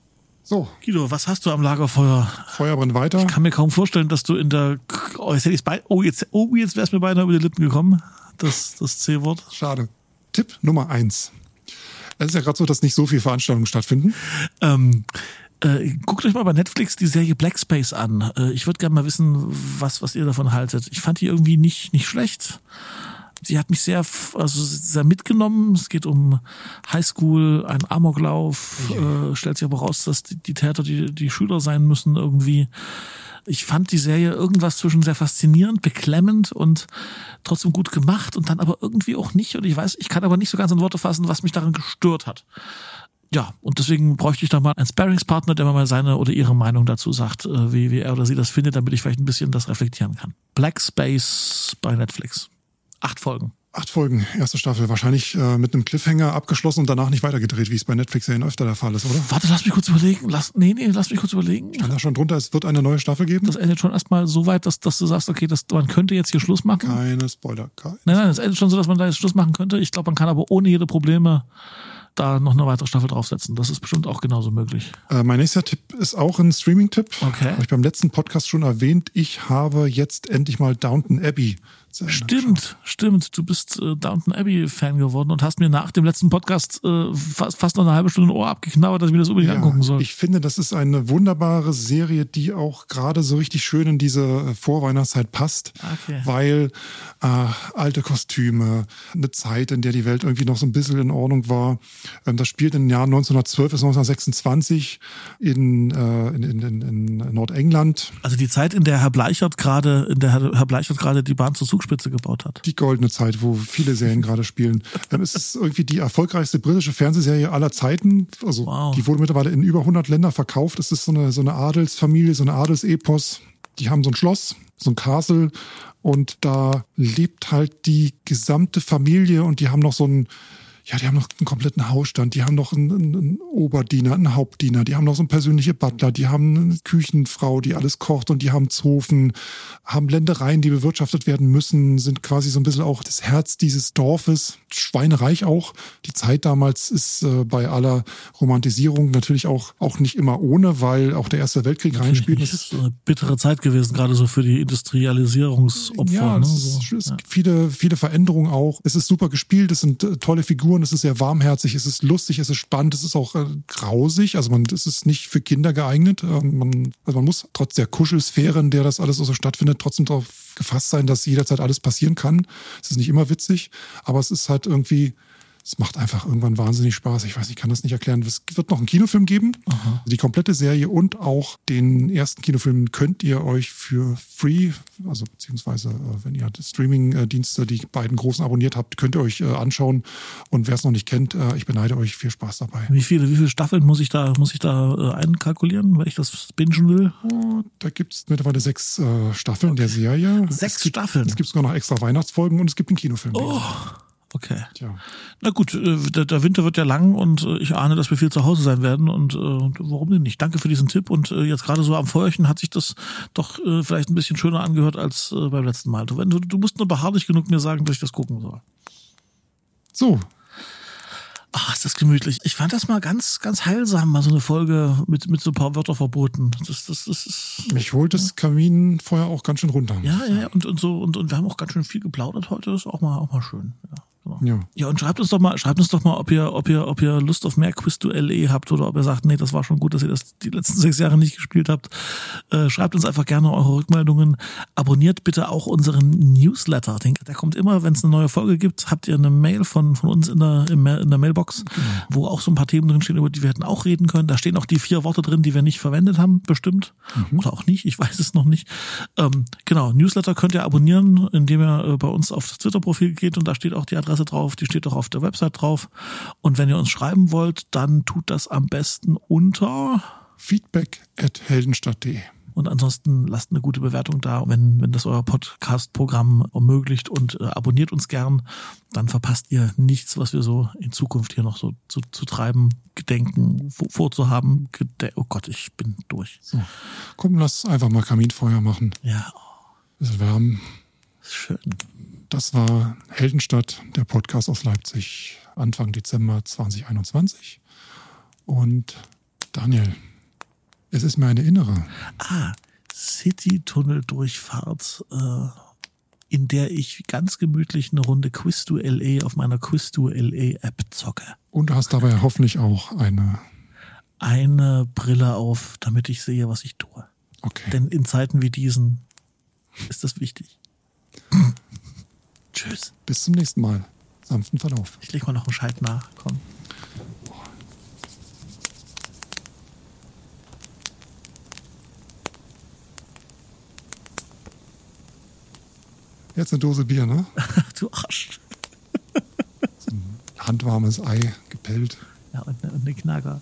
So, Guido, was hast du am Lagerfeuer? Feuer brennt weiter. Ich kann mir kaum vorstellen, dass du in der. Oh, jetzt hätte ich's bei. Oh, jetzt, oh, jetzt wär's mir beinahe über die Lippen gekommen. Das, das C-Wort. Schade. Tipp Nummer eins. Es ist ja gerade so, dass nicht so viele Veranstaltungen stattfinden. Ähm, äh, guckt euch mal bei Netflix die Serie Black Space an. Äh, ich würde gerne mal wissen, was, was ihr davon haltet. Ich fand die irgendwie nicht, nicht schlecht. Sie hat mich sehr, also sehr mitgenommen. Es geht um Highschool, einen Amoklauf. Äh, stellt sich aber raus, dass die, die Täter die, die Schüler sein müssen irgendwie. Ich fand die Serie irgendwas zwischen sehr faszinierend, beklemmend und trotzdem gut gemacht und dann aber irgendwie auch nicht. Und ich weiß, ich kann aber nicht so ganz in Worte fassen, was mich daran gestört hat. Ja, und deswegen bräuchte ich da mal einen Sparringspartner, der mir mal seine oder ihre Meinung dazu sagt, äh, wie, wie er oder sie das findet, damit ich vielleicht ein bisschen das reflektieren kann. Black Space bei Netflix. Acht Folgen. Acht Folgen, erste Staffel. Wahrscheinlich äh, mit einem Cliffhanger abgeschlossen und danach nicht weitergedreht, wie es bei Netflix-Serien öfter der Fall ist, oder? Warte, lass mich kurz überlegen. Lass, nee, nee, lass mich kurz überlegen. Stand da schon drunter, es wird eine neue Staffel geben? Das endet schon erstmal so weit, dass, dass du sagst, okay, das, man könnte jetzt hier Schluss machen. Keine Spoiler. Keine. Nein, nein, es endet schon so, dass man da jetzt Schluss machen könnte. Ich glaube, man kann aber ohne jede Probleme da noch eine weitere Staffel draufsetzen. Das ist bestimmt auch genauso möglich. Äh, mein nächster Tipp ist auch ein Streaming-Tipp. Okay. Habe ich beim letzten Podcast schon erwähnt. Ich habe jetzt endlich mal Downton Abbey. Stimmt, stimmt. Du bist äh, Downton Abbey Fan geworden und hast mir nach dem letzten Podcast äh, fast, fast noch eine halbe Stunde ein Ohr abgeknabbert, dass ich mir das unbedingt angucken soll. Ich finde, das ist eine wunderbare Serie, die auch gerade so richtig schön in diese äh, Vorweihnachtszeit passt, Okay. weil äh, alte Kostüme, eine Zeit, in der die Welt irgendwie noch so ein bisschen in Ordnung war. Ähm, das spielt in den Jahren 1912 bis 1926 in, in, in, in, Nordengland. also die Zeit, in der Herr Bleichert gerade, in der Herr, Herr Bleichert gerade die Bahn zur Zugspitze gebaut hat. Die goldene Zeit, wo viele Serien gerade spielen. Es ist irgendwie die erfolgreichste britische Fernsehserie aller Zeiten. Also Wow. die wurde mittlerweile in über 100 Länder verkauft. Es ist so eine, so eine Adelsfamilie, so eine Adelsepos. Die haben so ein Schloss, so ein Castle und da lebt halt die gesamte Familie und die haben noch so ein ja, die haben noch einen kompletten Hausstand, die haben noch einen, einen, Oberdiener, einen Hauptdiener, die haben noch so einen persönliche Butler, die haben eine Küchenfrau, die alles kocht und die haben Zofen, haben Ländereien, die bewirtschaftet werden müssen, sind quasi so ein bisschen auch das Herz dieses Dorfes, schweinereich auch. Die Zeit damals ist äh, bei aller Romantisierung natürlich auch, auch nicht immer ohne, weil auch der Erste Weltkrieg reinspielt. Das ist eine bittere Zeit gewesen, gerade so für die Industrialisierungsopfer. Ja, ne? es, so. es ja. gibt viele, viele Veränderungen auch. Es ist super gespielt, es sind äh, tolle Figuren, es ist sehr warmherzig, es ist lustig, es ist spannend, es ist auch äh, grausig. Also man, es ist nicht für Kinder geeignet. Ähm, man, also man muss trotz der Kuschelsphäre, in der das alles so stattfindet, trotzdem darauf gefasst sein, dass jederzeit alles passieren kann. Es ist nicht immer witzig, aber es ist halt irgendwie, es macht einfach irgendwann wahnsinnig Spaß. Ich weiß, ich kann das nicht erklären. Es wird noch einen Kinofilm geben. Die komplette Serie und auch den ersten Kinofilm könnt ihr euch für free, also beziehungsweise äh, wenn ihr die Streaming-Dienste, die beiden großen abonniert habt, könnt ihr euch äh, anschauen. Und wer es noch nicht kennt, äh, ich beneide euch. Viel Spaß dabei. Wie viele, wie viele Staffeln muss ich da, muss ich da einkalkulieren, wenn ich das bingen will? Oh, da gibt es mittlerweile sechs Staffeln der Serie. Sechs es gibt, Staffeln? Es gibt sogar noch extra Weihnachtsfolgen und es gibt einen Kinofilm. Oh, Okay. Tja. Na gut, äh, der, Winter wird ja lang und äh, ich ahne, dass wir viel zu Hause sein werden und äh, warum denn nicht? Danke für diesen Tipp und jetzt gerade so am Feuerchen hat sich das doch vielleicht ein bisschen schöner angehört als beim letzten Mal. Du, du, musst nur beharrlich genug mir sagen, dass ich das gucken soll. So, Ach, ist das gemütlich. Ich fand das mal ganz, ganz heilsam, mal so eine Folge mit, mit so ein paar Wörterverboten. Das, das, das ist. mich holt das Kaminfeuer auch ganz schön runter. Ja, ja, ja, und, und so, und, und wir haben auch ganz schön viel geplaudert heute. Das ist auch mal, auch mal schön. Ja. Genau. Ja. Ja, und schreibt uns doch mal, schreibt uns doch mal, ob ihr, ob ihr, ob ihr Lust auf mehr Quiz to LE habt oder ob ihr sagt, nee, das war schon gut, dass ihr das die letzten sechs Jahre nicht gespielt habt. Äh, schreibt uns einfach gerne eure Rückmeldungen. Abonniert bitte auch unseren Newsletter. Den, der kommt immer, wenn es eine neue Folge gibt, habt ihr eine Mail von, von uns in der, in der Mailbox, wo auch so ein paar Themen drin stehen, über die wir hätten auch reden können. Da stehen auch die vier Worte drin, die wir nicht verwendet haben, bestimmt. Oder auch nicht, ich *laughs* weiß es noch nicht. Ähm, genau, Newsletter könnt ihr abonnieren, indem ihr äh, bei uns auf das Twitter-Profil geht und da steht auch die Adresse drauf, die steht auch auf der Website drauf. Und wenn ihr uns schreiben wollt, dann tut das am besten unter Feedback at heldenstadt.de. und ansonsten lasst eine gute Bewertung da, wenn, wenn das euer Podcast-Programm ermöglicht und äh, abonniert uns gern, dann verpasst ihr nichts, was wir so in Zukunft hier noch so zu, zu treiben, gedenken, vor, vorzuhaben. Gede oh Gott, ich bin durch. So. Komm, lass einfach mal Kaminfeuer machen. Ja, oh, Bisschen wärmen. Schön. Das war Heldenstadt, der Podcast aus Leipzig, Anfang Dezember 2021. Und Daniel, es ist mir eine innere. Ah, City-Tunnel-Durchfahrt, äh, in der ich ganz gemütlich eine Runde Quiz to LA auf meiner Quiz to LA App zocke. Und du hast dabei hoffentlich auch eine. Eine Brille auf, damit ich sehe, was ich tue. Okay. Denn in Zeiten wie diesen ist das wichtig. *clears throat* Tschüss. Bis zum nächsten Mal. Sanften Verlauf. Ich leg mal noch einen Scheit nach. Komm. Jetzt eine Dose Bier, ne? *laughs* Du Arsch. Handwarmes Ei gepellt. Ja, und eine, und eine Knacker.